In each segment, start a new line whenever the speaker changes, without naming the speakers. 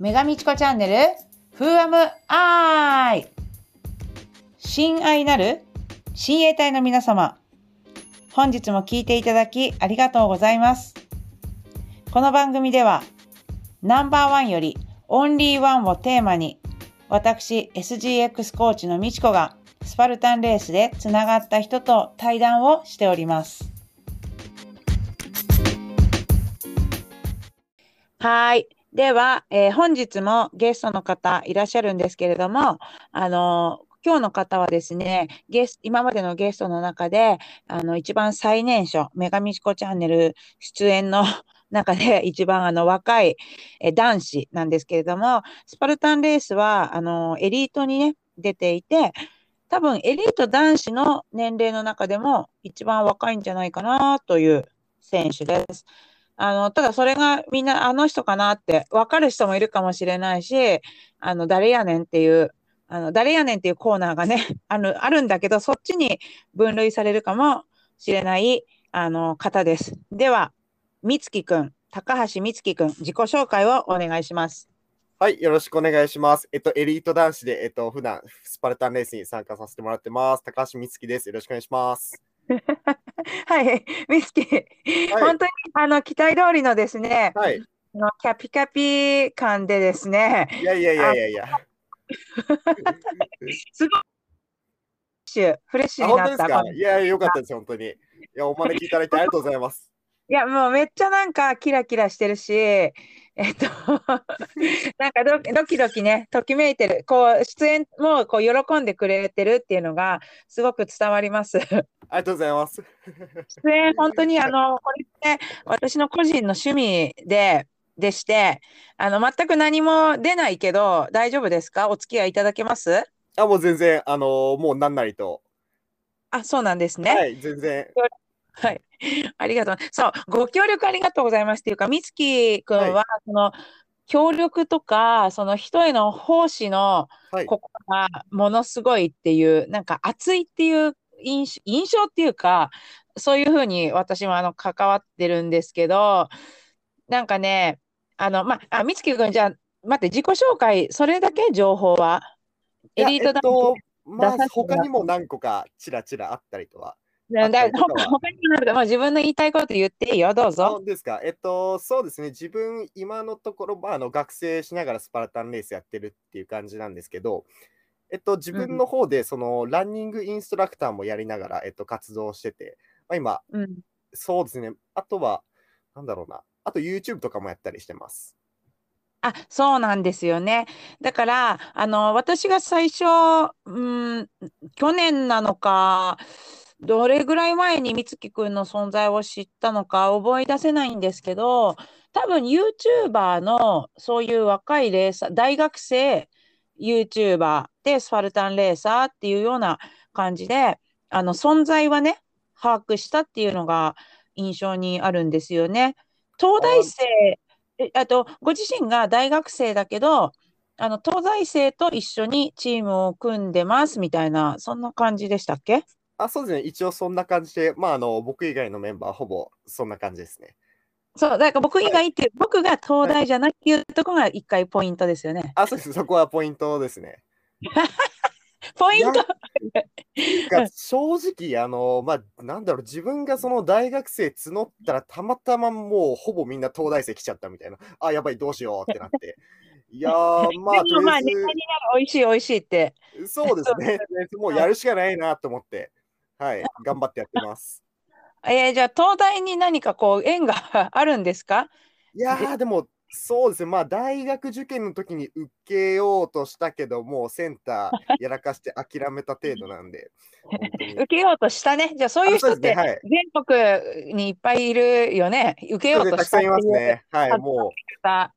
メガミチコチャンネル、フーアムアイ親愛なる親衛隊の皆様、本日も聞いていただきありがとうございます。この番組では、ナンバーワンよりオンリーワンをテーマに、私 SGX コーチのみちこがスパルタンレースでつながった人と対談をしております。はい。では、えー本日もゲストの方いらっしゃるんですけれども、あの今日の方はですね、ゲス今までのゲストの中で、あの、一番最年少、メガミチコチャンネル出演の 中で一番あの若いえ男子なんですけれども、スパルタンレースは、あの、エリートにね、出ていて、多分エリート男子の年齢の中でも一番若いんじゃないかなという選手です。あの、ただそれがみんなあの人かなって分かる人もいるかもしれないし、あの、誰やねんっていう、あの、誰やねんっていうコーナーがね、あの、あるんだけど、そっちに分類されるかもしれない、あの、方です。では、みつきくん、高橋みつきくん、自己紹介をお願いします。
はい、よろしくお願いします。えっと、エリート男子で、えっと、普段スパルタンレースに参加させてもらってます。高橋美月です。よろしくお願いします。
はい、みつき、本当にあの期待通りのですね、
はい。
あのキャピキャピ感でですね、
いやいやいやいやいや。
すごいフレッシュ、フレッシュ
あ、
になった。
本当ですか？いや、よかったです、本当に。いや、お招きいただいてありがとうございます。
いや、もうめっちゃなんかキラキラしてるし、えっと、なんかドドキドキね、ときめいてる、こう、出演もこう喜んでくれてるっていうのがすごく伝わります。
ありがとうございます。
出演、本当にあの、これって私の個人の趣味で、でして、あの、全く何も出ないけど、大丈夫ですか？お付き合いいただけます？
あ、もう全然、あのーもうなんなりと。
あ、そうなんですね。
はい、全然。
はい。ありがとう。そう、ご協力ありがとうございますっていうか、みつきくん
はい
は、その、協力とか、その人への奉仕の
はい。
心がものすごいっていう、なんか熱いっていう印象、印象っていうか、そういうふうに私もあの関わってるんですけど、なんかね、あの、まあ、みつきくん、じゃあ、待って、自己紹介、それだけ情報は？エリートだ
えっと、まあ、他にも何個かちらちらあったりとは。
だ
か
にもなるまあ、自分の言いたいこと言っていいよ、どう
あ
ぞ。
ですか。えっと、そうですね。自分、今のところ、まあ、あの学生しながらスパルタンレースやってるっていう感じなんですけど、えっと、自分の方で、その、ランニングインストラクターもやりながら、えっと、活動してて、まあ、今、
うん。
そうですね。あとは、なんだろうな。あと、YouTube とかもやったりしてます。
あ、そうなんですよね。だから、あの、私が最初、うん、去年なのか、どれぐらい前に美月くんの存在を知ったのか覚え出せないんですけど、多分 YouTuber のそういう若いレーサー、大学生 YouTuber でスパルタンレーサーっていうような感じで、あの、存在はね、把握したっていうのが印象にあるんですよね。東大生、あと、ご自身が大学生だけど、あの、東大生と一緒にチームを組んでますみたいな、そんな感じでしたっけ？
あ、そうですね。一応そんな感じで、まあ、あの、僕以外のメンバー、ほぼそんな感じですね。
そう、だから僕以外って、僕が東大じゃないっていうところが一回ポイントですよね。
あ、そうです。そこはポイントですね。
ポイント
が正直、あの、まあ、なんだろう、自分がその大学生募ったら、たまたまもうほぼみんな東大生来ちゃったみたいな、あ、やばい、どうしようってなって。いやー、まあ、
でもまあ、ネタになる、美味しい、美味しいって。
そうですね。もうやるしかないなと思って、はい、頑張ってやってます。
えーじゃあ、東大に何かこう、縁があるんですか？
いやー、でも、そうですね、まあ、大学受験の時に受けようとしたけど、もうセンターやらかして諦めた程度なんで、
受けようとしたね。じゃあ、そういう人って全国にいっぱいいるよね。受けようと
たくさんい
したっていう
ますね。はい、
あ
も
方。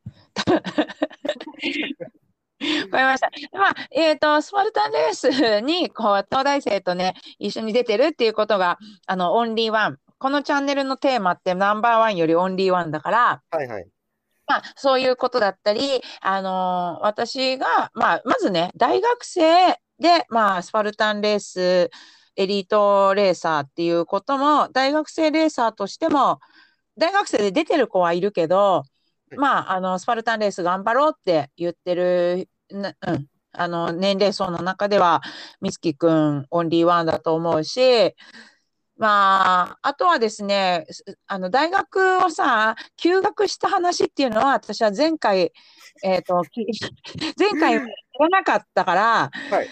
わかりました。まあ、えっ、と、スパルタンレースに、こう、東大生とね、一緒に出てるっていうことが、あの、オンリーワン。このチャンネルのテーマってナンバーワンよりオンリーワンだから、
う、はいはい。
まあ、そういうことだったり、あのー私が、まあ、まずね、大学生で、まあ、スパルタンレース、エリートレーサーっていうことも、大学生レーサーとしても、大学生で出てる子はいるけど、まあ、あの、スパルタンレース頑張ろうって言ってる、なうん、あの、年齢層の中では、美月くんオンリーワンだと思うし、まあ、あとはですね、あの、大学をさ、休学した話っていうのは、私は前回、えっ、ー、と、前回言わなかったから、はい、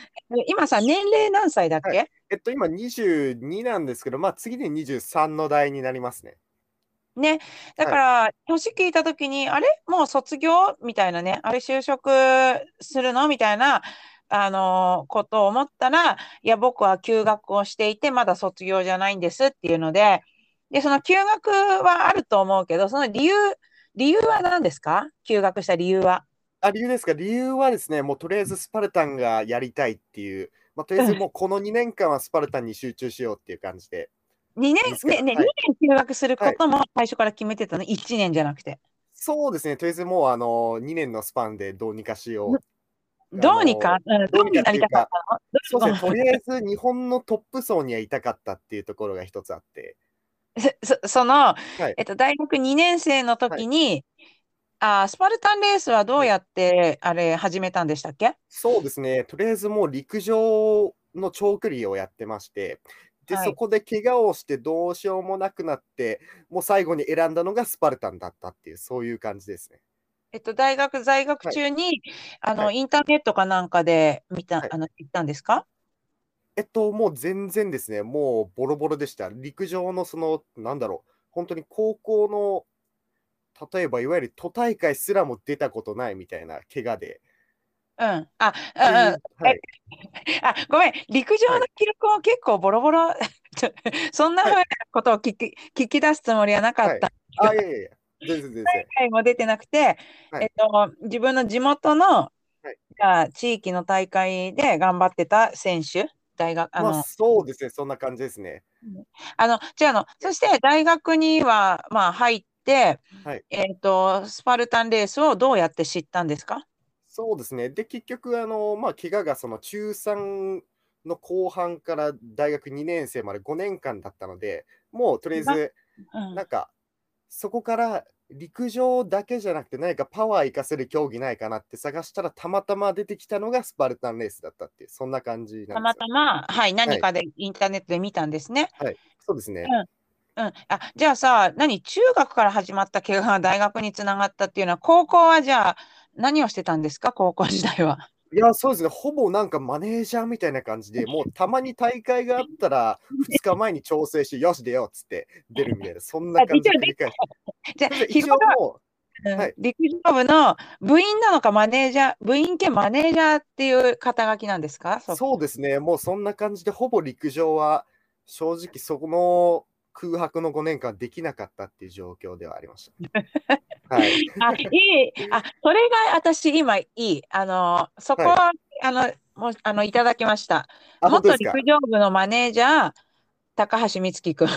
今さ、年齢何歳だっけ、はい、
えっと、今22なんですけど、まあ、次で23の代になりますね。
ね。だから、年聞いたときに、あれ？もう卒業？みたいなね、あれ就職するの？みたいな、あのことを思ったら、いや、僕は休学をしていて、まだ卒業じゃないんです。っていうので、で、その休学はあると思うけど、その理由、理由は何ですか？休学した理由は。
あ、理由ですか？理由はですね、もうとりあえずスパルタンがやりたいっていう、まあ、とりあえずもうこの2年間はスパルタンに集中しようっていう感じで。
2年、ね、ね、はい、2年休学することも最初から決めてたの、はい、1年じゃなくて。
そうですね、とりあえずもうあの2年のスパンでどうにかしよう。
どうにか、どうにかなりたかったの？
そうですね、とりあえず日本のトップ層にはいたかったっていうところが一つあって。
そその、はい、えっと、大学2年生の時に、はい、あスパルタンレースはどうやって、あれ始めたんでしたっけ？
そうですね、とりあえずもう陸上の長距離をやってまして、で、はい、そこで怪我をしてどうしようもなくなって、もう最後に選んだのがスパルタンだったっていう、そういう感じですね。
えっと、大学在学中に、はい、あの、はい、インターネットかなんかで見た、あの、行ったんですか？
えっと、もう全然ですね、もうボロボロでした。陸上のその、なんだろう、本当に高校の、例えばいわゆる都大会すらも出たことないみたいな怪我で。
うん。あ、うん、うん。はい、あ、ごめん。陸上の記録も結構ボロボロ。そんなふうなことを聞き,、聞き出すつもりはなかった。
はい、あ、いやいや。全然全然。大
会も出てなくて、はい、えっと、自分の地元の、はい、地域の大会で頑張ってた選手、大学、
あの、まあ、そうですね、そんな感じですね。
あの、じゃあの、そして大学には、まあ、入って、はい、えっ、と、スパルタンレースをどうやって知ったんですか？
そうですね。で、結局、あの、まあ、怪我がその中3の後半から大学2年生まで5年間だったので、もうとりあえず、なんか、そこから陸上だけじゃなくて何かパワー生かせる競技ないかなって探したらたまたま出てきたのがスパルタンレースだったっていうそんな感じなんです
たまたま、はい、何かでインターネットで見たんですね。
はい、そうですね。
うん、うん、あじゃあさ、何、中学から始まった怪我が大学につながったっていうのは、高校はじゃあ、何をしてたんですか、高校時代は。
いや、そうですね。ほぼなんかマネージャーみたいな感じで、もうたまに大会があったら、2日前に調整して、よし、出ようっつって 出るみたいな、そんな感じで繰り返し
じゃあ、日頃も、はい、陸上部の部員なのかマネージャー、部員兼マネージャーっていう肩書きなんですか？
そうですね。もうそんな感じで、ほぼ陸上は正直そこの空白の5年間できなかったっていう状況ではありました。はい。あ、い
い。あ、それが私今いい。あの、そこは、はい、あの、もう、あの、いただきました。元陸上部のマネージャー、高橋美月君。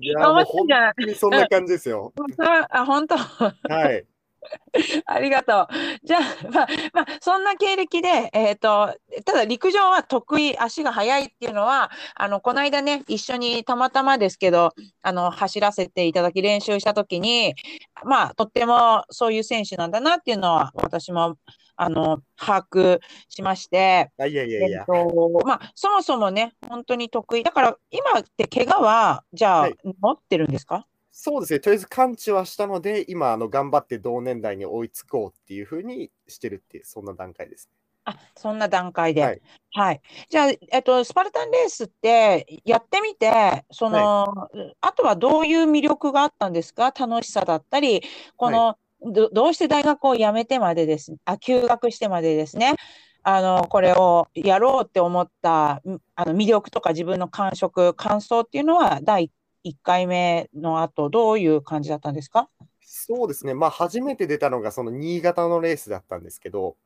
いや、もう本当にそんな感じですよ。
あ、本当。
はい。
ありがとう。じゃあ、まあ、まあ、そんな経歴で、えっ、ー、と、ただ陸上は得意、足が速いっていうのは、あの、この間ね、一緒にたまたまですけど、あの、走らせていただき練習したときに、まあ、とってもそういう選手なんだなっていうのは、私も、あの、把握しまして、
いやいやいや、えっ
と、まあ、そもそもね、本当に得意。だから、今って怪我は、じゃあ、はい、持ってるんですか？
そうですね、とりあえず完治はしたので、今、あの頑張って同年代に追いつこうっていうふうにしてるっていう、そんな段階です、
あそんな段階で。はい。はい、じゃあ、えっと、スパルタンレースってやってみて、その、はい、あとはどういう魅力があったんですか？楽しさだったり、この、はい、どどうして大学を辞めてまでです、あ、休学してまでですね、あの、これをやろうって思ったあの魅力とか自分の感触、感想っていうのは第1回目の後、どういう感じだったんですか？
そうですね、まあ、初めて出たのがその新潟のレースだったんですけど、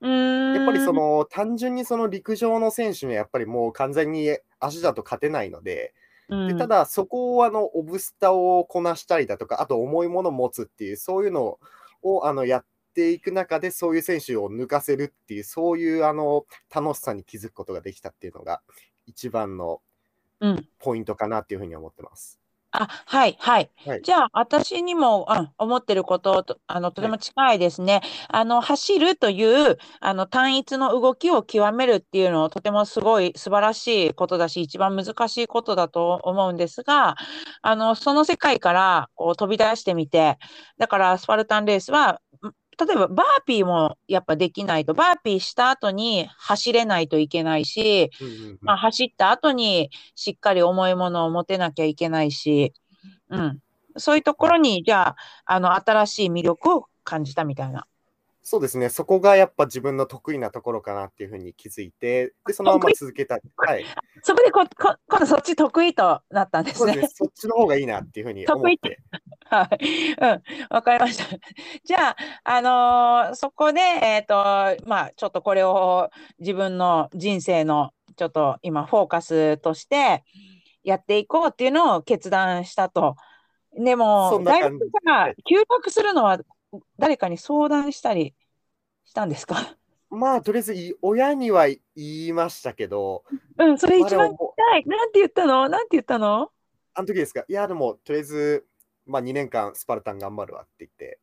やっぱりその単純にその陸上の選手にはやっぱりもう完全に足だと勝てないので、でただそこをあのオブスタをこなしたりだとか、あと重いものを持つっていう、そういうのをあのやっていく中で、そういう選手を抜かせるっていう、そういうあの楽しさに気づくことができたっていうのが、一番のポイントかなっていうふうに思ってます。
あ、はい、はい。
はい。
じゃあ、私にも、うん、思ってることと、あの、とても近いですね。あの、走るという、あの、単一の動きを極めるっていうのをとてもすごい素晴らしいことだし、一番難しいことだと思うんですが、あの、その世界からこう飛び出してみて、だからスパルタンレースは、ん例えばバーピーもやっぱできないと、バーピーした後に走れないといけないし、
うんうんうん
まあ、走った後にしっかり重いものを持てなきゃいけないし、うん、そういうところに、じゃあ、あの、新しい魅力を感じたみたいな。
そうですね。そこがやっぱ自分の得意なところかなっていうふうに気づいて、で、そのまま続けた。はい。
そこでこ、こ、今度そっち得意となったんですね。
そうですね。そっちの方がいいなっていうふうに思って？
はい。うん。わかりました。じゃあ、あのーそこで、えっと、まあ、ちょっとこれを自分の人生の、ちょっと今、フォーカスとしてやっていこうっていうのを決断したと。で
そ
も、大学から休学するのは誰かに相談したりしたんですか？
まあ、とりあえずい、親には言いましたけど、
うん、それ
まあ
一番聞きたい。なんて言ったの？なんて言ったの？
あの時ですか？いや、でも、とりあえず、まあ、2年間スパルタン頑張るわって言って、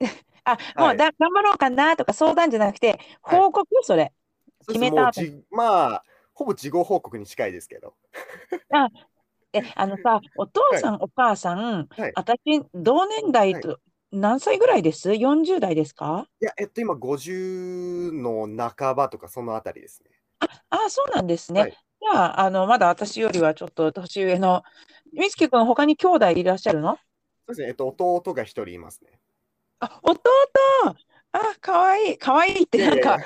あ、も
はい
うだ、頑張ろうかなとか相談じゃなくて、
はい
報告それ。決めた
まあ、ほぼ事後報告に近いですけど。
え、あのさ、お父さん、お母さん、
はい
私、同年代と、何歳ぐらいです ?40 代ですか？
いや、えっと、今、50の半ばとか、そのあたりですね。
あ、そうなんですね。
はい
じゃあ、あの、まだ私よりはちょっと年上の、みつきくん、他に兄弟いらっしゃるの？
そうですね。えっと、弟が一人いますね。
あ、弟あ、かわいい。かわいいってなんか、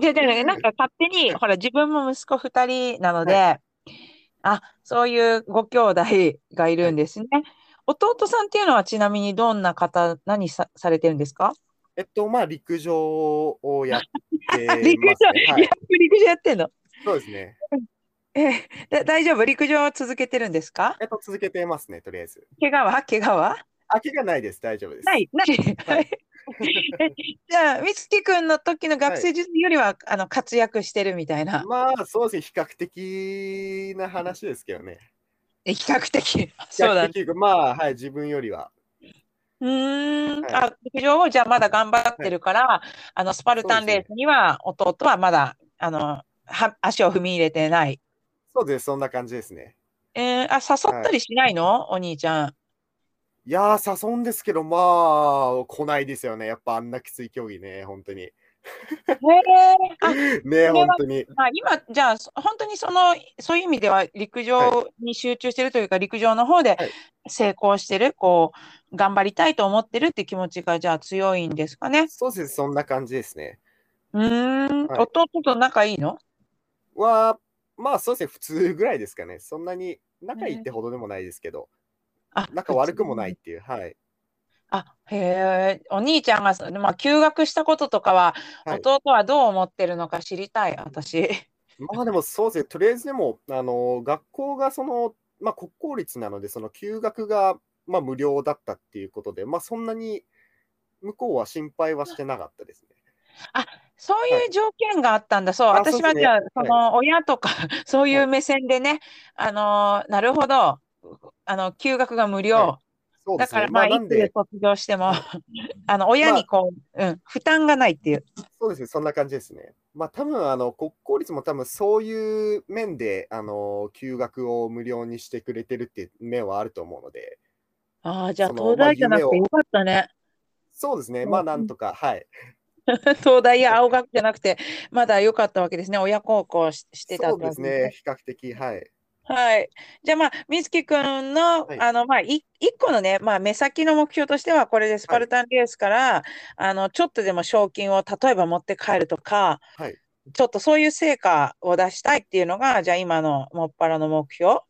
じゃじゃなんか勝手に、ほら、自分も息子二人なので、あ、そういうご兄弟がいるんですね。弟さんっていうのはちなみにどんな方、何さ、されてるんですか？
えっと、まあ、陸上をやってます、ね。
陸上、
はい
や。陸上やってんの？
そうですね。
えだ大丈夫？陸上は続けてるんですか？
えっと、続けてますね、とりあえず。
怪我は？怪我は？
あ、怪我ないです。大丈夫です。
ない、ない。
はい
え じゃあ、みつきくんの時の学生時代よりは、あの活躍してるみたいな。
まあ、そうですね。比較的な話ですけどね。
え比較的？
比
そうだ
較。的、まあ、はい、自分よりは。
うーん、
はい
あ、陸上をじゃあまだ頑張ってるから、あのスパルタンレースには弟はまだあのは足を踏み入れてない。
そうです。そんな感じですね。
えーあ、誘ったりしないの、お兄ちゃん。
いやー、誘うんですけど、まあ、来ないですよね。やっぱあんなきつい競技ね、本当に。
へえあ
ね、
は
本当に。
あ今、じゃあ、そ本当にその、そういう意味では陸上に集中してるというか、陸上の方で
はい
成功してる、こう、頑張りたいと思ってるって気持ちが、じゃあ強いんですかね？
そうです。そんな感じですね。
うーん、
はい
弟と仲いいの？
は、まあ、そうですね。普通ぐらいですかね。そんなに仲いいってほどでもないですけど、
あ、
仲悪くもないっていう。はい。
あ、へえ、お兄ちゃんが、まあ、休学したこととかは、
はい
弟はどう思ってるのか知りたい、私。
まあでもそうですね、とりあえずでも、あの学校がその、まあ、国公立なので、その休学が、まあ、無料だったっていうことで、まあ、そんなに向こうは心配はしてなかったですね。
そういう条件があったんだ。そう、
あ
私はじゃあ、その親とか、そういう目線でね、あのーなるほど、あの、休学が無料。だから、まあ、
まあ、
いつで卒業しても、あの、親にこう、うん、負担がないっていう。
そうですね、そんな感じですね。まあ、多分あの国公立も多分そういう面で、あの休学を無料にしてくれてるっていう面はあると思うので、
ああ、じゃあ、東大じゃなくてよかったね。
そうですね、
うん
まあ、なんとか、はい。
東大や青学じゃなくて、まだ良かったわけですね。親孝行ししてた
そう
ってわけ
ですね、比較的、はい。
はい。じゃあまあ、みつきくんの、
はい。
あの、まあ、い一個のね、まあ、目先の目標としては、これでスパルタンレースから、あの、ちょっとでも賞金を例えば持って帰るとか、
はい。
ちょっとそういう成果を出したいっていうのが、じゃあ今のもっぱらの目標？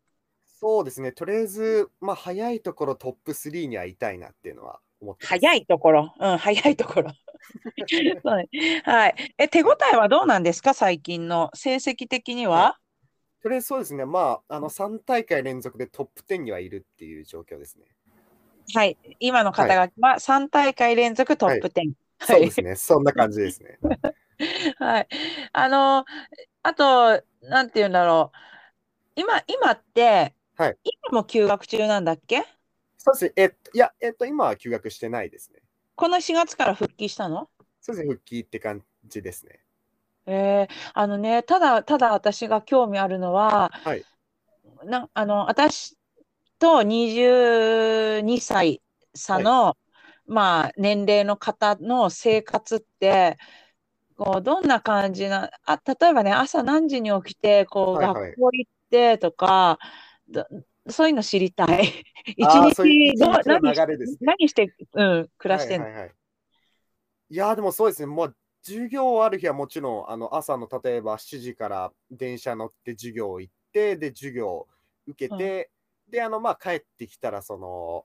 そうですね、とりあえず、まあ、早いところトップ3にはいたいなっていうのは思って。
早いところ。うん、早いところ。そうねはい。え、手応えはどうなんですか？最近の成績的には？
とりあえずそうですね、まあ、あの3大会連続でトップ10にはいるっていう状況ですね。
はい。今の肩書きは3大会連続トップ10。
そうですね、そんな感じですね。
はい。あの、あと、なんて言うんだろう。今、今って、
はい
今も休学中なんだっけ？
そうですね。えっと、いや、えっと、今は休学してないですね。
この4月から復帰したの？
そうですね、復帰って感じですね。
えーあのね、ただ、ただ私が興味あるのは、
はい
な、あの、私と22歳差の、まあ、年齢の方の生活って、こう、どんな感じな、あ、例えばね、朝何時に起きて、こう、
はいはい
学校行ってとか、どそういうの知りたい。一日どう
流れですね
何して、うん、暮らしてんの？
はいはいはい。いやー、でもそうですね、もう授業ある日はもちろん、あの朝の例えば7時から電車乗って授業行って、で、授業受けて、で、あの、まあ、帰ってきたら、その、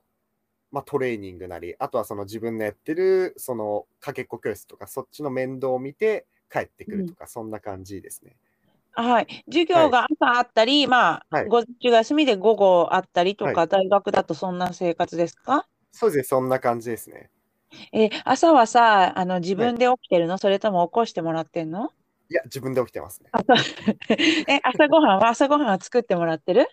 まあ、トレーニングなり、あとはその自分のやってる、その、かけっこ教室とか、そっちの面倒を見て帰ってくるとか、そんな感じですね。
はい。授業が朝あったり、まあ、
はい
午前中が休みで午後あったりとか、
は
大学だとそんな生活ですか？
そうですね、そんな感じですね。
えー朝はさ、あの、自分で起きてるの？それとも起こしてもらってんの？
いや、自分で起きてますね。
朝 え、朝ごはんは朝ごはんは作ってもらってる？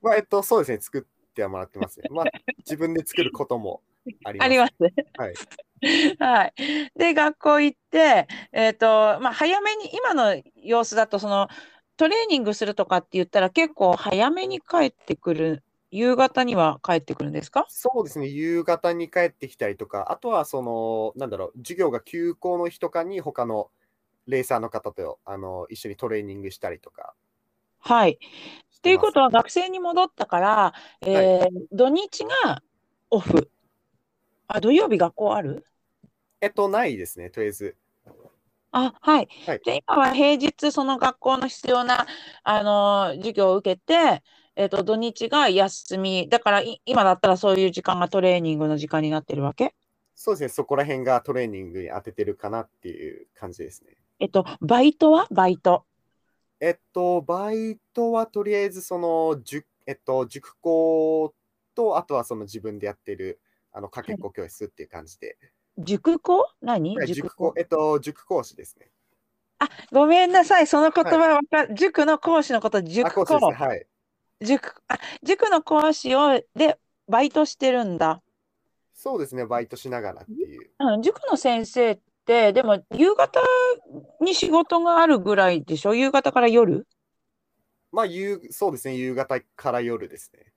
まあ、えっと、そうですね、作ってはもらってますね。まあ、自分で作ることもあります。
あります。
はい。
はい。で、学校行って、えっと、まあ、早めに、今の様子だと、その、トレーニングするとかって言ったら結構早めに帰ってくる。夕方には帰ってくるんですか？
そうですね、夕方に帰ってきたりとか、あとはその、なんだろう、授業が休校の日とかに、他のレーサーの方とあの一緒にトレーニングしたりとか
はい。
し
ということ
は、
は学生に戻ったから、えー土日がオフ。あ、土曜日学校ある？
えっと、ないですね、とりあえず。
あ、はい。
はい
じゃあ今は平日、その学校の必要な、あのー授業を受けて、えっと、土日が休み。だからい、今だったらそういう時間がトレーニングの時間になってるわけ？
そうですね、そこら辺がトレーニングに当ててるかなっていう感じですね。
えっと、バイトは？バイト。
えっと、バイトはとりあえず、その、塾、えっと、塾講と、あとはその自分でやってる、あの、かけっこ教室っていう感じで。
塾講？何？
はい
塾
塾講、えっと、塾講師ですね。
あ、ごめんなさい。その言葉わか、塾の講師のこと、
あ、
塾
講師です
講
ね。。はい。
塾、あ、塾の講師を、で、バイトしてるんだ。
そうですね、バイトしながらっていう。
うん、塾の先生って、でも、夕方に仕事があるぐらいでしょ？夕方から夜？
まあ、夕、そうですね、夕方から夜ですね。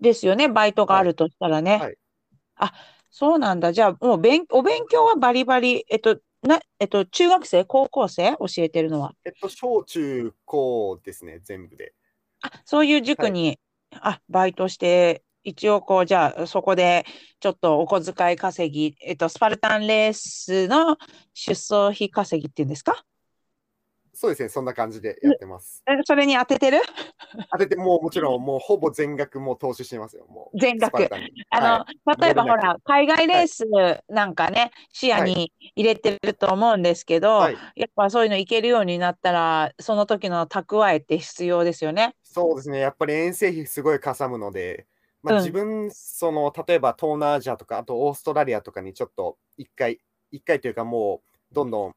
ですよね。バイトがあるとしたらね。
はい
あ、そうなんだ。じゃあ、もう勉、お勉強はバリバリ、えっと、な、えっと、中学生、高校生教えてるのは？
えっと、小中高ですね、全部で。
あ、そういう塾に、あ、バイトして、一応こう、じゃあ、そこで、ちょっとお小遣い稼ぎ、えっと、スパルタンレースの出走費稼ぎっていうんですか？
そうですね、そんな感じでやってます。
えそれに当ててる？
当てて、もうもちろん、もうほぼ全額もう投資してますよ、もう。
全額。あの、
は
例えばほら、海外レースなんかね、視野に入れてると思うんですけど、
はい、
やっぱそういうのいけるようになったら、その時の蓄えって必要ですよね。
そうですね、やっぱり遠征費すごいかさむので、まあ、
うん。
自分、その、例えば東南アジアとか、あとオーストラリアとかにちょっと一回、一回というかもう、どんどん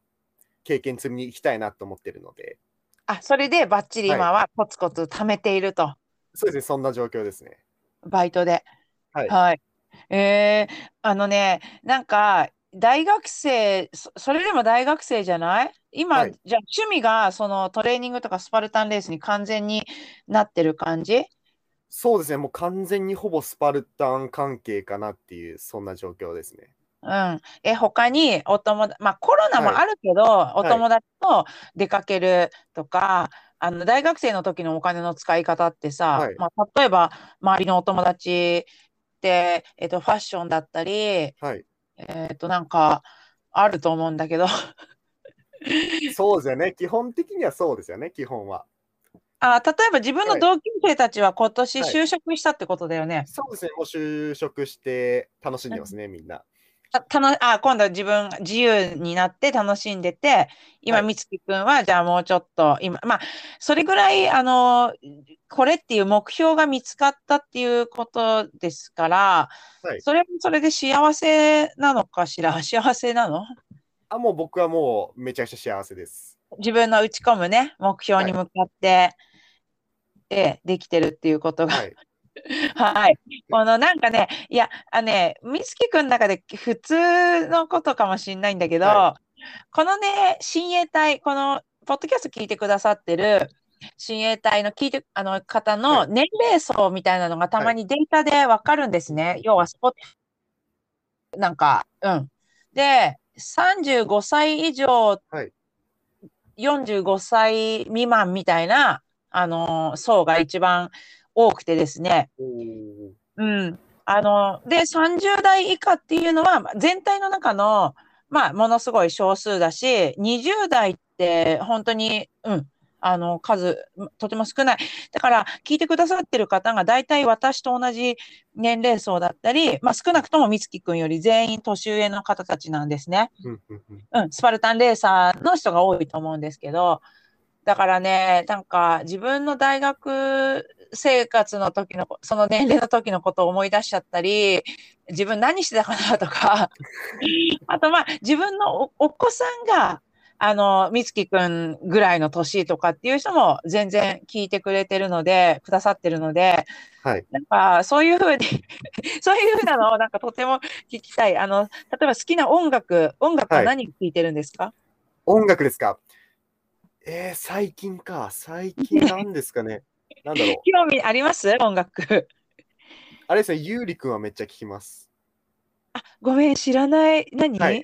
経験積みに行きたいなと思ってるので、
あ、それでバッチリ今はコツコツ貯めていると、
そうですね、そんな状況ですね。
バイトで。
はい
はい。えー、あのね、なんか、大学生、そそれでも大学生じゃない？今、
はい
じゃあ趣味がそのトレーニングとかスパルタンレースに完全になってる感じ？
そうですね、もう完全にほぼスパルタン関係かなっていう、そんな状況ですね。
うん。え、他にお友達、まあコロナも
はい
あるけど、お
い
友達と出かけるとか、あの大学生の時のお金の使い方ってさ、
はい
まあ、例えば周りのお友達って、えっと、ファッションだったり、
はい。
えっと、なんかあると思うんだけど、
そうですよね、基本的にはそうですよね、基本は。
あ、例えば自分の
はい
同級生たちは今年
はい
就職したってことだよね。
そうですね、もう就職して楽しんでますね、みんな。
あ、たの、あ、今度は自分自由になって楽しんでて、今、
はい
美月くんは、じゃあもうちょっと、今、まあ、それぐらい、あの、これっていう目標が見つかったっていうことですから、
はい
それもそれで幸せなのかしら？幸せなの？
あ、もう僕はもうめちゃくちゃ幸せです。
自分の打ち込むね、目標に向かって、ええできてるっていうことが。
はい。
はい。このなんかね、いや、あのね、みつきくんの中で普通のことかもしれないんだけど、
は
このね、親衛隊、このポッドキャスト聞いてくださってる親衛隊の聞いてあの方
は
の
い
年齢層みたいなのがたまにデータでわかるんですね。要はスポなんか、うん。で、35歳以上、
はい
45歳未満みたいな、あのー層が一番多くてですね。うん。あの、で、30代以下っていうのは、まあ全体の中の、まあ、ものすごい少数だし、20代って本当に、うん、あの、数、とても少ない。だから、聞いてくださってる方が大体私と同じ年齢層だったり、まあ、少なくとも美月くんより全員年上の方たちなんですね。
うん、
スパルタンレーサーの人が多いと思うんですけど、だからね、なんか自分の大学生活の時の、その年齢の時のことを思い出しちゃったり、自分何してたかなとか、あとまあ自分のおお子さんが、あの、みつきくんぐらいの年とかっていう人も全然聞いてくれてるので、くださってるので、
はい。
なんか、そういうふうに そういうふうなのをなんかとても聞きたい。あの、例えば好きな音楽、音楽は
はい
何聴いてるんですか、
音楽ですか？えー、最近か。最近なんですかね。なんだろう。
興味あります？音楽。
あれですね、ゆうりくんはめっちゃ聞きます。
あ、ごめん、知らない。何、
はい。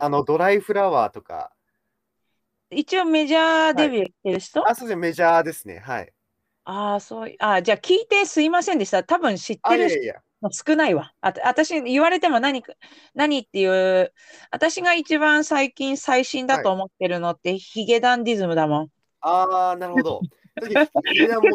あの、ドライフラワーとか。
一応メジャーデビューしてる人、
あ、そうですね、メジャーですね。はい。
ああ、そうい、あ、じゃあ聞いてすいませんでした。多分知っ
あ、
てる人少ないわ。あた、私言われても何か、何っていう、私が一番最近最新だと思ってるのって、ヒゲダンディズムだもん。
あー、なるほど。次
結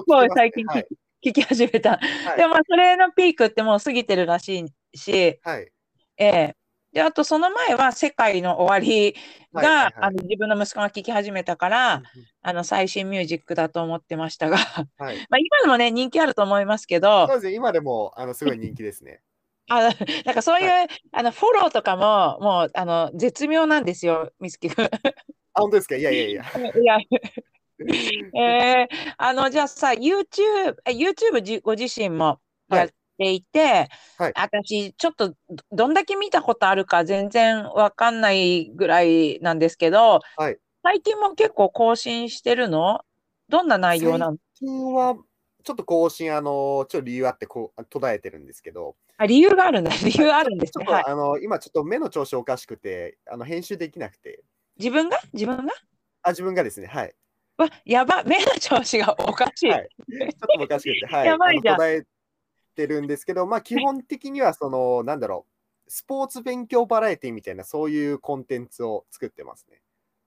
構最近
はい。
聞き始めた。
はい
でもまあそれのピークってもう過ぎてるらしいし、
はい。
ええで、あとその前は世界の終わりが、
はいはいはい
あの自分の息子が聴き始めたから、
うん
あの最新ミュージックだと思ってましたが、
うんはい。
まあ今でもね、人気あると思いますけど
そう、ですね、今でも、あの、すごい人気ですね。
あなんかそういう、
は
あのフォローとかも、もうあの絶妙なんですよ、みつきくん。
あ、本当ですか？いやいやいや。
いや、えー、あの、じゃあさ、YouTube、え YouTube じご自身もやっていて、
はい。
私、ちょっとどどんだけ見たことあるか全然わかんないぐらいなんですけど、
はい。
最近も結構更新してるの？どんな内容なの？
最近は、ちょっと更新、あの、ちょっと理由あってこう途絶えてるんですけど、
あ理由があるんだ。理由あるんですね。
あの、今ちょっと目の調子おかしくて、あの、編集できなくて、
自分が？自分が？
あ、自分がですね、はい。
わ、やば、目の調子がおかしい。
はいちょっとおかしくて、はい。
やばいじゃん
あの途絶えてるんですけど、まあ、基本的には、その、なんだろう、スポーツ勉強バラエティみたいな、そういうコンテンツを作ってますね。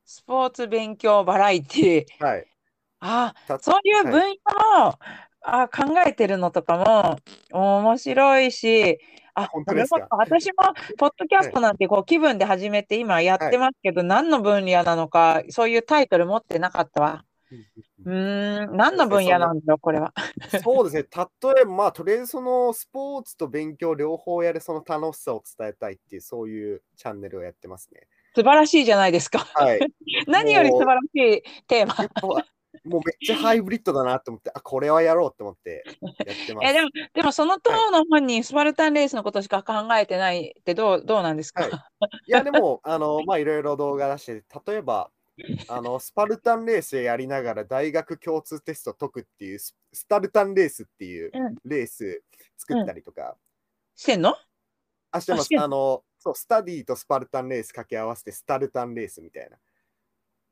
スポーツ勉強バラエティ。
はい。
あ
た
そういう
はい
分野も、あ考えてるのとかも面白いし、あ、
本当ですか？
私もポッドキャストなんてこう気分で始めて今やってますけど、何の分野なのか、そういうタイトル持ってなかったわ。うーん、何の分野なんだろう、これは。
そうですね、例えば、まあ、とりあえずそのスポーツと勉強両方やるその楽しさを伝えたいっていう、そういうチャンネルをやってますね。
素晴らしいじゃないですか。
はい。
何より素晴らしいテーマ。
もうめっちゃハイブリッドだなと思って、あ、これはやろうと思ってやってます。
え、でも、でもその当の本人、スパルタンレースのことしか考えてないってどう、どうなんですか、
はい。いや、でも、あの、まあ、いろいろ動画出して、例えば、あの、スパルタンレースやりながら大学共通テスト解くっていうス、スタルタンレースっていう
うん。
レース作ったりとか、
してんの？
あ、してます。
あして。ん
あの、そう、スタディとスパルタンレース掛け合わせてスタルタンレースみたいな。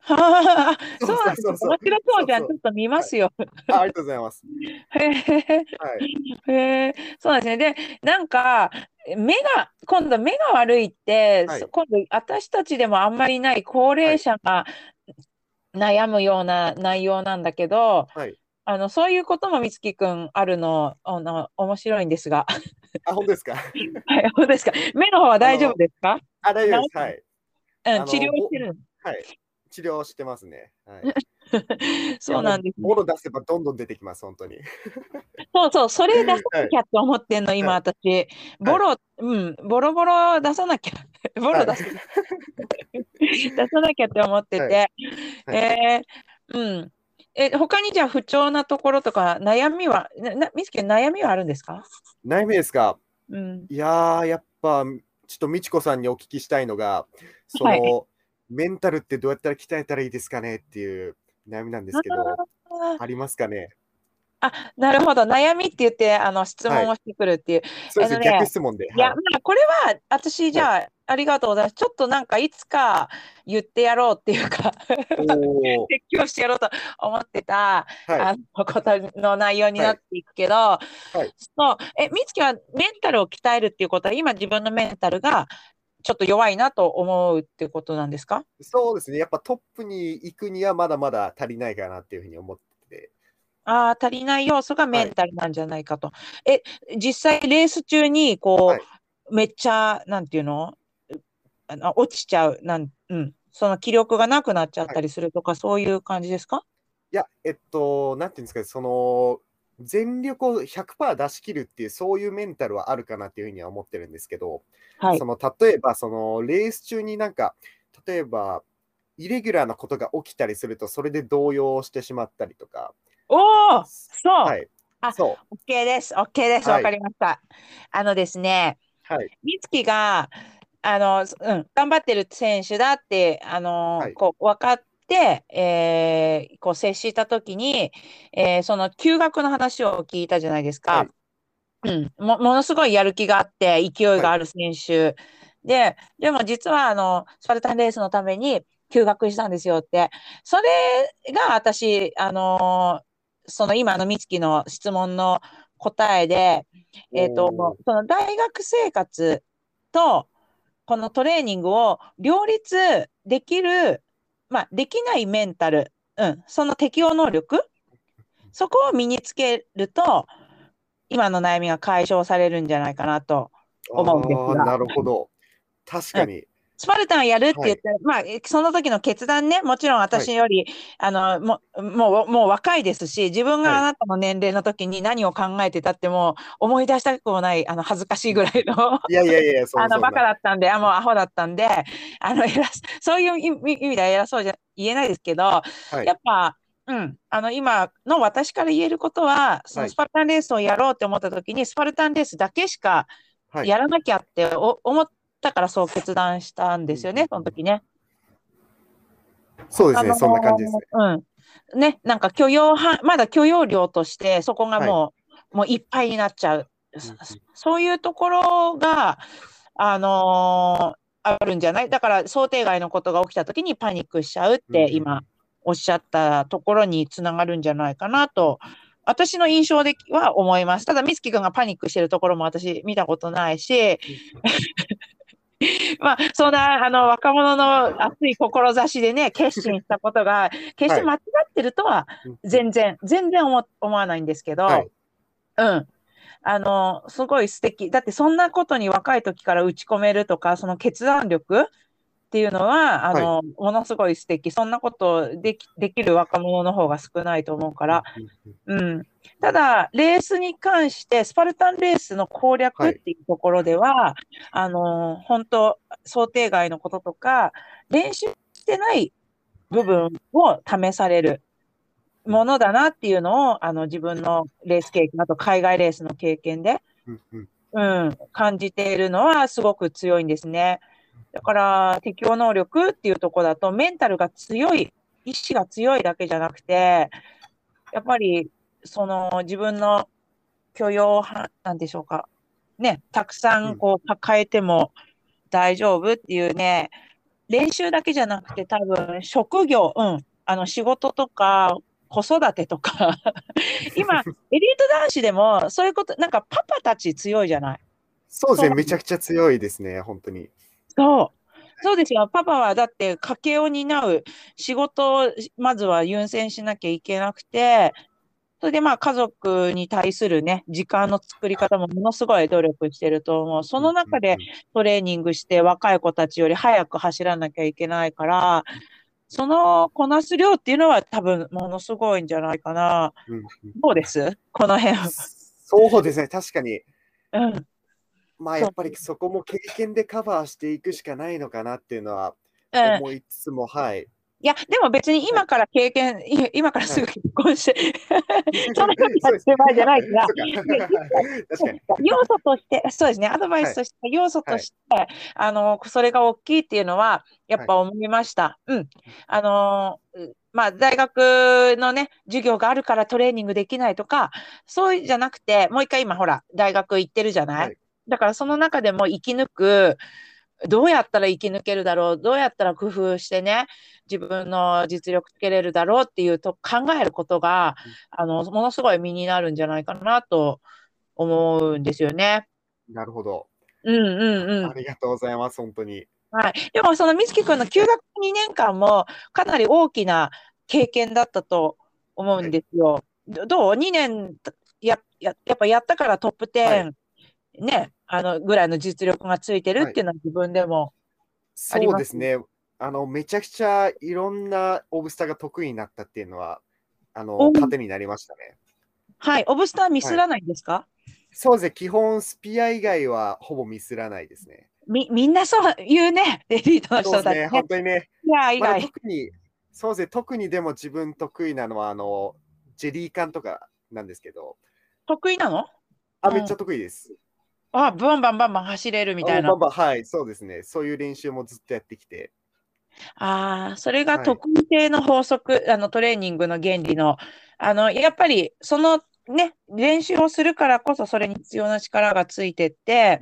はあ、
そう
そうなんです
そうそう
面白そうじゃん。ちょっと見ますよ。
あありがとうございます。
へえ。
はい。
そうなんですね。で、なんか、目が、今度目が悪いって、
はい
そ今度私たちでもあんまりない高齢者が悩むような内容なんだけど、
はい。
あの、そういうこともみつきくんあるの、あの、面白いんですが。
あ、本当ですか？
はい、本当ですか？目の方は大丈夫ですか？
あ、大丈夫です。はい。
うん、治療してる。
はい。治療してますね。はい。
そうなんですね。
ボロ出せばどんどん出てきます、本当に。
そうそう、それ出さなきゃって思ってんの、今
はい
私。ボロ、うん、ボロボロ出さなきゃ。ボロ出さ、出さなきゃって思ってて。
はいはい
えーうん。え、他にじゃあ不調なところとか悩みは、な、な、みつき悩みはあるんですか？
悩みですか？
うん。
いやー、やっぱ、ちょっと美智子さんにお聞きしたいのが、その、
はい
メンタルってどうやったら鍛えたらいいですかねっていう悩みなんですけど、
あ
ありますかね？
あ、なるほど。悩みって言って、あの、質問をしてくるっていう。
そうですね、逆質問で。
いや、
はい
まあ、これは、私、じゃあ、ありがとうございます。ちょっとなんか、いつか言ってやろうっていうか、説教してやろうと思ってた、
はい。
あの、ことの内容になっていくけど、
はい
そう、え、みつきはメンタルを鍛えるっていうことは、今自分のメンタルがちょっと弱いなと思うってことなんですか？
そうですね、やっぱトップに行くにはまだまだ足りないかなっていうふうに思ってて。
ああ、足りない要素がメンタルなんじゃないかと。え、実際レース中に、こう、
はい。
めっちゃ、なんていうの？あの落ちちゃう、なん、うん、その気力がなくなっちゃったりするとか、そういう感じですか？
いや、えっと、なんていうんですかね、その、全力を100%出し切るっていう、そういうメンタルはあるかなっていうふうには思ってるんですけど、
はい。
そ。の例えば、そのレース中になんか、例えば、イレギュラーなことが起きたりすると、それで動揺してしまったりとか、
おお、そう、
はい、
あ
そ
OK です、OK です、
はい。
わかりました。あのですね、
う、はい、
美月が、あの、うん、頑張ってる選手だって、あの、
はい。
こう、分かって、えーこう、接したときに、えーその休学の話を聞いたじゃないですか。うん、も、ものすごいやる気があって、勢いがある選手。で、でも実は、あの、スパルタンレースのために休学したんですよって。それが私、あのその今の美月の質問の答えで、えっと、
おー
その大学生活と、このトレーニングを両立できる、まあ、できないメンタル、うん、その適応能力、そこを身につけると、今の悩みが解消されるんじゃないかなと。思うんですが
あなるほど。確かに。
スパルタンやるって言ったら、まあ、えその時の決断ね、もちろん私より、あの、もう、もう、もう若いですし、自分が
はい。
あなたの年齢の時に何を考えてたってもう思い出したくもない、あの、恥ずかしいぐらいの、
いやいやいや、そう
あの、バカだったんで、あ、もうアホだったんで、あの、偉そそういう意味意味では偉そうじゃ言えないですけど、
はい。
やっぱ、うん、あの、今の私から言えることは、そ
はい。
のスパルタンレースをやろうって思った時に、スパルタンレースだけしか
はい。
やらなきゃってお思ったからそう決断したんですよね、その時ね。
そうですね、
あのー
そんな感じですね。
うん。ね、なんか許容は、まだ許容量として、そこがもう、もういっぱいになっちゃう。そ
う
いうところが、あのーあるんじゃない？だから想定外のことが起きたときにパニックしちゃうって今おっしゃったところにつながるんじゃないかなと、私の印象では思います。ただ、美月君がパニックしてるところも私見たことないし、まあ、そんな、あの、若者の熱い志でね、決心したことが、決して間違ってるとは、全然、全然思思わないんですけど、
はい
うん。あの、すごい素敵。だって、そんなことに若い時から打ち込めるとか、その決断力っていうのは、あの、ものすごい素敵。そんなことできできる若者の方が少ないと思うから、うん。ただ、レースに関して、スパルタンレースの攻略っていうところでは、あの、本当想定外のこととか、練習してない部分を試されるものだなっていうのを、あの、自分のレース経験、あと海外レースの経験で、
うん、
感じているのはすごく強いんですね。だから、適応能力っていうところだと、メンタルが強い、意志が強いだけじゃなくて、やっぱり、その自分の許容範、なんでしょうか。ね、たくさんこう抱えても大丈夫っていうね、練習だけじゃなくて多分職業、うん、あの仕事とか子育てとか、今、エリート男子でもそういうこと、なんかパパたち強いじゃない。
そうですね、めちゃくちゃ強いですね、本当に。
そう。そうですよ。パパはだって家計を担う仕事をまずは優先しなきゃいけなくて、それでまあ家族に対するね、時間の作り方もものすごい努力してると思う。その中でトレーニングして若い子たちより早く走らなきゃいけないから、そのこなす量っていうのは多分ものすごいんじゃないかな。どうです？この辺。
そうですね、確かに。
うん。
まあやっぱりそこも経験でカバーしていくしかないのかなっていうのは
うん。
思いつつも、はい。
いや、でも別に今から経験、い今からすぐ結婚して、その時やってる場合じゃないから。要素として、そうですね、アドバイスとして、要素として、あの、それが大きいっていうのは、やっぱ思いました。うん。あのー、まあ、大学のね、授業があるからトレーニングできないとか、そういうんじゃなくて、もう一回今、ほら、大学行ってるじゃない、
はい？
だからその中でも生き抜く、どうやったら生き抜けるだろう、どうやったら工夫してね、自分の実力つけれるだろうっていうと考えることが、あの、ものすごい身になるんじゃないかなと思うんですよね。
なるほど。
うんうんうん。
ありがとうございます、本当に。
はい。でもその美月君の休学2年間もかなり大きな経験だったと思うんですよ。どどう ?2 年や、や、やっぱやったからトップ10、
は
ね、あのぐらいの実力がついてるっていうのは自分でも。あり
そ
ます
うですね。あの、めちゃくちゃいろんなオブスターが得意になったっていうのは、あの、
お
糧になりましたね。
はい。オブスターミスらないんですか、
そうですね。基本、スピア以外はほぼミスらないですね。
み、みんなそう言うね。エリートの
そうですね。
人たちね。
本当にね。
いや、以
まあ、
外。
特に、そうですね。特にでも自分得意なのは、あの、ジェリー缶とかなんですけど、
得意なの？
あ、
うん
めっちゃ得意です。
あ、バンバンバンバン走れるみたいな
あ。バンバンはい、そうですね。そういう練習もずっとやってきて。
ああ、それが
はい
特異性の法則、あのトレーニングの原理の、あの、やっぱりそのね、練習をするからこそそれに必要な力がついてって、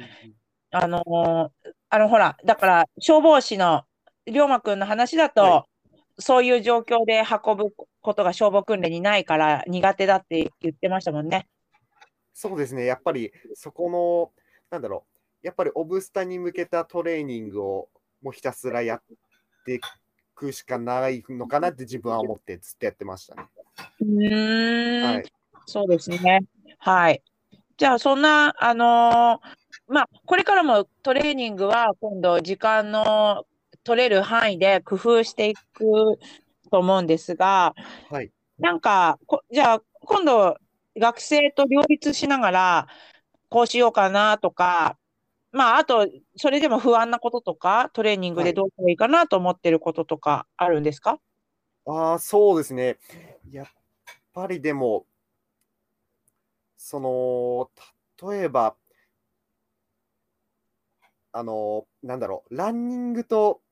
あのーあのほら、だから消防士の龍馬くんの話だと、
は
そういう状況で運ぶことが消防訓練にないから苦手だって言ってましたもんね。
そうですね。やっぱりそこの、なんだろう。やっぱりオブスタに向けたトレーニングをもうひたすらやっていくしかないのかなって自分は思ってずっとやってましたね。
うーん、
はい。
そうですね。はい。じゃあ、そんな、あのーまあ、これからもトレーニングは今度、時間の取れる範囲で工夫していくと思うんですが、
はい。
なんか、こじゃあ、今度、学生と両立しながら、こうしようかなとか、まあ、あと、それでも不安なこととか、トレーニング
はい
でどうしたらいいかなと思ってることとかあるんですか？
ああ、そうですね。やっぱりでも、その、例えば、あの、なんだろう、ランニングと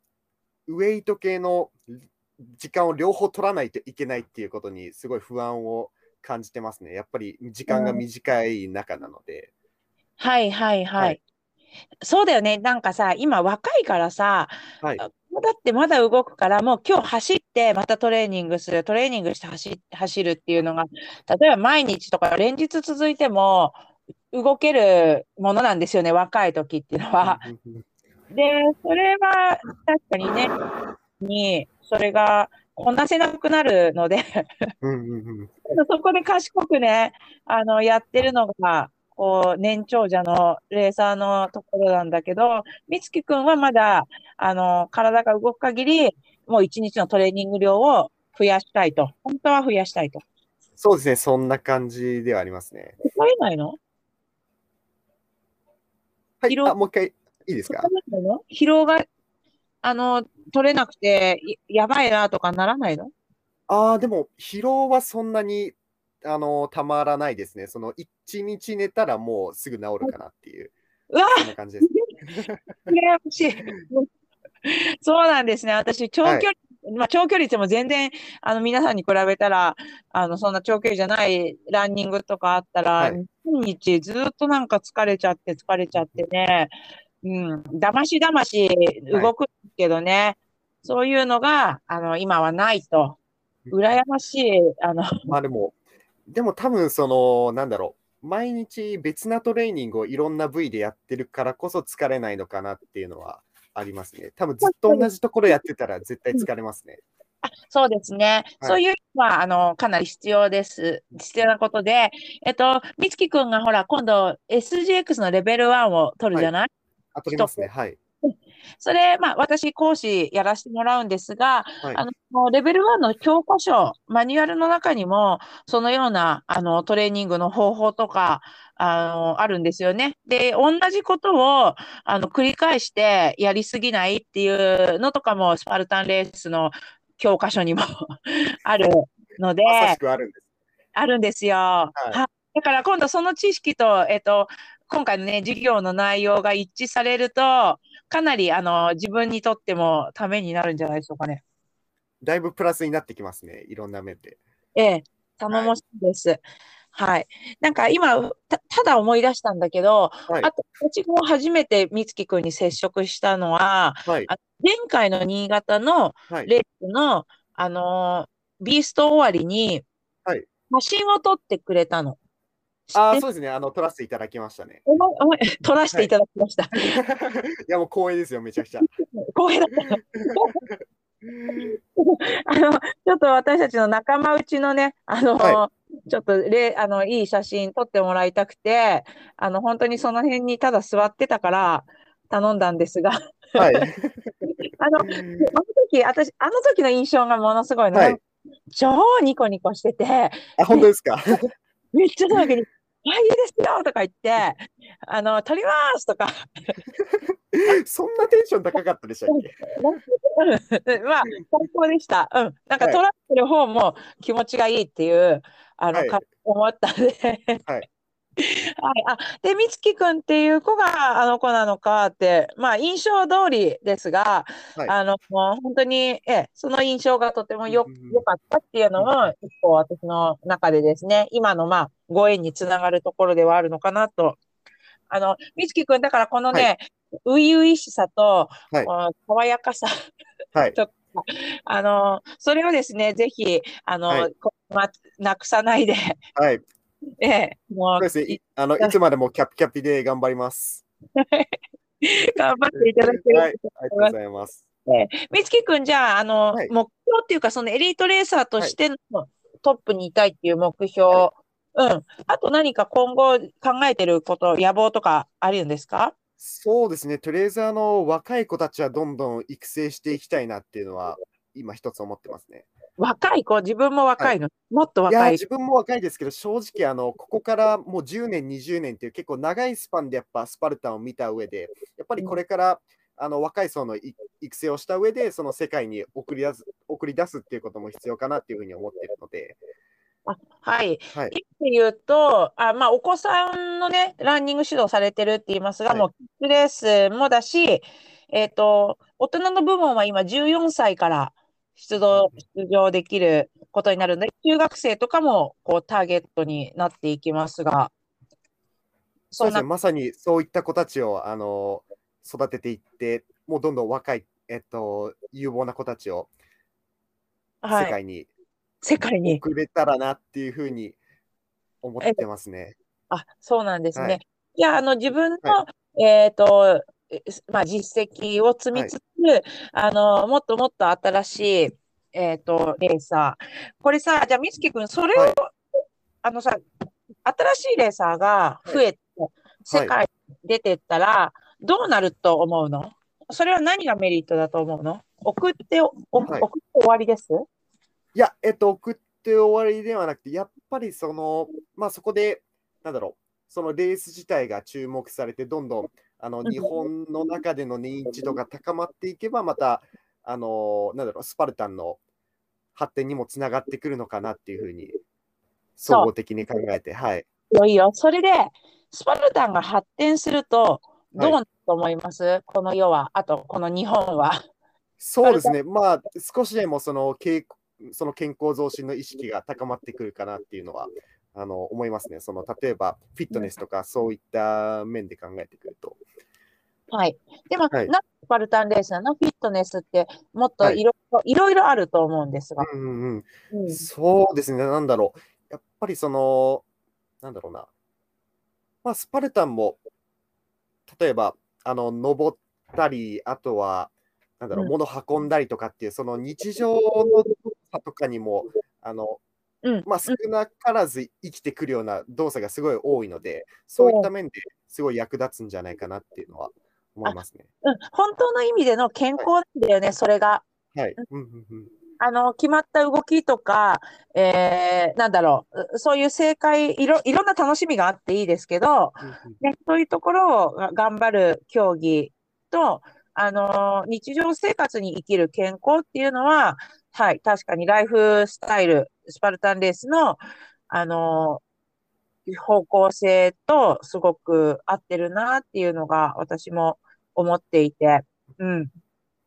ウェイト系の時間を両方取らないといけないっていうことにすごい不安を感じてますね。やっぱり時間が短い中なので。
はいはいは
はいい。
そうだよね。なんかさ、今若いからさ、
はい。
だってまだ動くから、もう今日走ってまたトレーニングする、トレーニングして走走るっていうのが、例えば毎日とか連日続いても動けるものなんですよね、若い時っていうのは。で、それは確かにね、に、それがこなせなくなるので、
うんうんうん
そこで賢くね、あの、やってるのが、こう、年長者のレーサーのところなんだけど、美月くんはまだ、あの、体が動く限り、もう一日のトレーニング量を増やしたいと。本当は増やしたいと。
そうですね、そんな感じではありますね。
疲れないの？
はい、
疲労？
あもう一回いいですか？
疲労が、あの、取れなくて、ややばいなとかならないの？
ああ、でも疲労はそんなにあのたまらないですね。その1日寝たらもうすぐ治るかなっていう、
うわ
そんな感じです。
羨ましい。そうなんですね。私、長距離、まあ、長距離でも全然、あの、皆さんに比べたら、あの、そんな長距離じゃないランニングとかあったら、
はい
毎日ずっとなんか疲れちゃって、疲れちゃってね、うん、だましだまし動くけどね、そういうのが、あの、今はないと。羨ましい、あの、
まあでも、でも多分その、なんだろう、毎日別なトレーニングをいろんな部位でやってるからこそ疲れないのかなっていうのはありますね。多分ずっと同じところやってたら絶対疲れますね。
あそうですね。
はい
そういうのは、あの、かなり必要です。必要なことで、えっと、美月くんがほら、今度 SGX のレベル1を取るじゃない、
あ、取りますね。はい。
それ、まあ、私、講師やらせてもらうんですが、
はい
あの、レベル1の教科書、マニュアルの中にも、そのような、あの、トレーニングの方法とか、あの、あるんですよね。で、同じことを、あの、繰り返してやりすぎないっていうのとかも、スパルタンレースの教科書にも あるので、
あるんです。
あるんですよ。はい、だから今度その知識と、えっと、今回のね、授業の内容が一致されると、かなりあの自分にとってもためになるんじゃないでしょうかね。
だいぶプラスになってきますね、いろんな面で。
ええ、頼もしいです。はいはい。なんか今た、ただ思い出したんだけど、はい、あと、私も初めて美月くんに接触したのは、はい、前回の新潟のレースの、はい、あのー、ビースト終わりに、写真を撮ってくれたの。
ああ、そうですね。あの、撮らせていただきましたね。
お前、お前、撮らせていただきました。
はい、いや、もう光栄ですよ、めちゃくちゃ。
光栄だった。あの、ちょっと私たちの仲間内のね、あの、はい、ちょっとれあのいい写真撮ってもらいたくて、あの、本当にその辺にただ座ってたから頼んだんですが、はい。あの、あの時、私、あの時の印象がものすごいの、はい、超ニコニコしてて、
あ、本当ですか？
めっちゃなんか、はい、いいですよとか言って、あの、撮りますとか。
そんなテンション高かったでしたっ
け？まあ、最高でした。うん。なんか、撮らせる方も気持ちがいいっていう、あの、はい、思ったんで。はい。はい、あで、美月くんっていう子があの子なのかって、まあ、印象通りですが、はい、あのもう本当にえその印象がとてもよ,、よかったっていうのも、一個私の中でですね、今のまあご縁につながるところではあるのかなと。あの美月くん、だからこのね、初、い、々しさと、はい、爽やかさ、はい、とあのそれをですね、ぜひあの、はい。ま、なくさないで、
はい、
ええ、
もう。ですね。あの、いつまでもキャピキャピで頑張ります。
頑張っていただける、
はい、ありがとうございます。
え美月くん、じゃあ、あの、はい、目標っていうか、そのエリートレーサーとしてのトップにいたいっていう目標、はい、うん。あと何か今後考えてること、野望とかあるんですか？
そうですね。トレーザーの若い子たちはどんどん育成していきたいなっていうのは、今一つ思ってますね。
若い子、自分も若いの、はい、もっと若い。い
自分も若いですけど、正直、あの、ここからもう10年、20年っていう結構長いスパンでやっぱスパルタンを見た上で、やっぱりこれから、あの若い層の育成をした上で、その世界に送り出す送り出すっていうことも必要かなっていうふうに思っているので。
あはい。はい、って言うと、あまあ、お子さんのね、ランニング指導されてるって言いますが、はい、もう、キッズレースもだし、えっ、ー、と、大人の部門は今14歳から出動、出場できることになるので、中学生とかもこうターゲットになっていきますが、
そうですね、まさにそういった子たちをあの育てていって、もうどんどん若い、えっと、有望な子たちを世界に、はい、
世界に。
送れたらなっていうふうに思ってますね。
あそうなんですね。はい、いや、あの自分の、はい、えっ、ー、と、まあ、実績を積みつつ、はい、あのもっともっと新しい、えーと、レーサー。これさ、じゃあ、美月君、それを、はい、あのさ、新しいレーサーが増えて、世界に出てったら、どうなると思うの？それは何がメリットだと思うの？送ってお、送って終わりです？
いや、えっと、送って終わりではなくて、やっぱりその、まあそこで、なんだろう、そのレース自体が注目されて、どんどんあの日本の中での認知度が高まっていけば、また、あのなんだろう、スパルタンの発展にもつながってくるのかなっていうふうに、総合的に考えて、はい。
いよいよ、それで、スパルタンが発展すると、どうなると思います、はい、この世は、あとこの日本は。
そうですね、まあ、少しでもその健その健康増進の意識が高まってくるかなっていうのは、あの思いますね。その例えばフィットネスとかそういった面で考えてくると。
はい。でも、はい、なスパルタンレースの？フィットネスってもっといろ,、はい、いろいろあると思うんですが。
うんうんうん、そうですね。なんだろう。やっぱりその、なんだろうな。まあ、スパルタンも、例えば、あの、登ったり、あとは、なんだろう、うん、物運んだりとかっていう、その日常の差とかにも、あの、うん、まあ、少なからず生きてくるような動作がすごい多いので、そういった面ですごい役立つんじゃないかなっていうのは思いますね。
うん、本当の意味での健康だよね、はい、それが。
はい。
うんうんうんあの、決まった動きとか、えー、なんだろう、そういう正解、いろ、いろんな楽しみがあっていいですけど、ね、そういうところを頑張る競技と、あの、日常生活に生きる健康っていうのは、はい、確かにライフスタイル、スパルタンレースの、あの方向性とすごく合ってるなっていうのが私も思っていて、うん。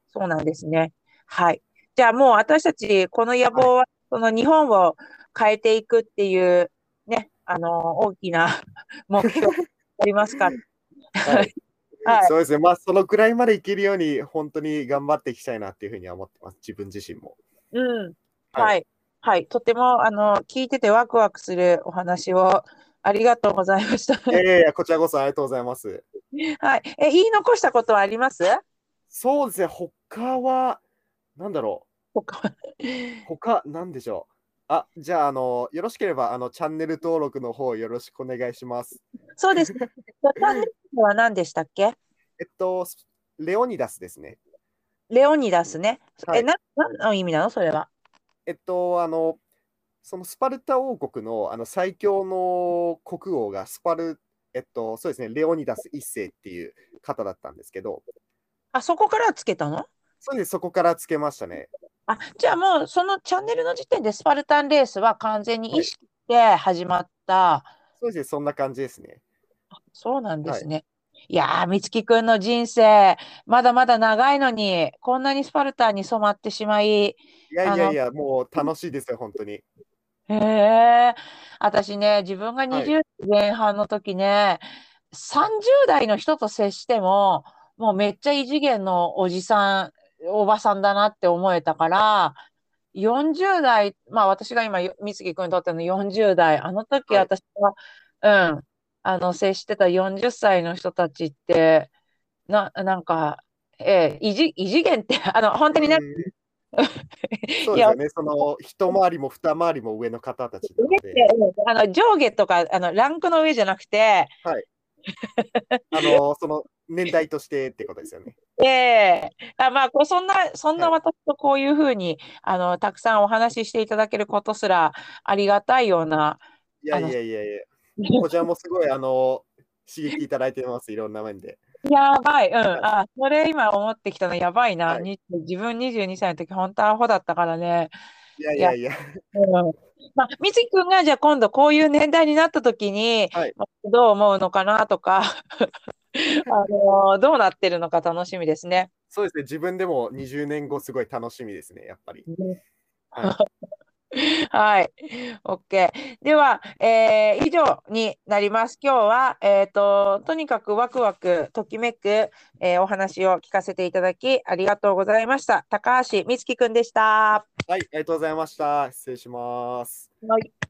そうなんですね。はい。じゃあもう私たち、この野望は、その日本を変えていくっていう、ね、あの、大きな 目標ありますか？
はい。はい、そうですね。まあ、そのくらいまでいけるように、本当に頑張っていきたいなっていうふうには思ってます。自分自身も。
うん。はい。はい、はい。とても、あの、聞いててワクワクするお話をありがとうございました。
いやいや、こちらこそありがとうございます。
はい。え、言い残したことはあります？
そうですね。他は、なんだろう。他、他、なんでしょう。あ、じゃあ、あの、よろしければ、あの、チャンネル登録の方よろしくお願いします。
そうです。チャンネルは何でしたっけ？
えっと、レオニダスですね。
レオニダスね。はい、え、な、何の意味なの？それは。
えっと、あの、そのスパルタ王国のあの最強の国王がスパル、えっと、そうですね、レオニダス一世っていう方だったんですけど。
あ、そこからつけたの？
そうです、そこからつけましたね。
あ、じゃあもうそのチャンネルの時点でスパルタンレースは完全に意識で始まった。は
い、そうですね、そんな感じですね。
そうなんですね。はいいやー、美月くんの人生、まだまだ長いのに、こんなにスパルタンに染まってしまい。い
やいやいや、もう楽しいですよ、本当に。
へえ、私ね、自分が20前半の時ね、30代の人と接しても、もうめっちゃ異次元のおじさん、おばさんだなって思えたから、40代、まあ私が今、美月君にとっての40代、あの時私は、うん、あの、接してた40歳の人たちって、な、なんか、えー、異次異次元って、あの、本当にね、
そうですよね、その一回りも二回りも上の方たち。
あの上下とかあのランクの上じゃなくて、
はい、あのその年代としてってことですよね。
ええー、あまあこそんなそんな私とこういうふうに、はい、あのたくさんお話ししていただけることすらありがたいような。
いやいやいやいや、こちらもすごいあの刺激いただいてます、いろんな面で。
やばい。うん。あ、それ今思ってきたのやばいな。はい、自分22歳の時、本当アホだったからね。
いやいやいや。
うん、まあ、みつきくんがじゃあ今度こういう年代になった時に、はい、どう思うのかなとか あのどうなってるのか楽しみですね。
そうですね。自分でも20年後すごい楽しみですね、やっぱり。はい
はい。OK。では、えー、以上になります。今日は、えっ、ー、と、とにかくワクワク、ときめく、えー、お話を聞かせていただき、ありがとうございました。高橋美月くんでした。
はい、ありがとうございました。失礼します。
はい。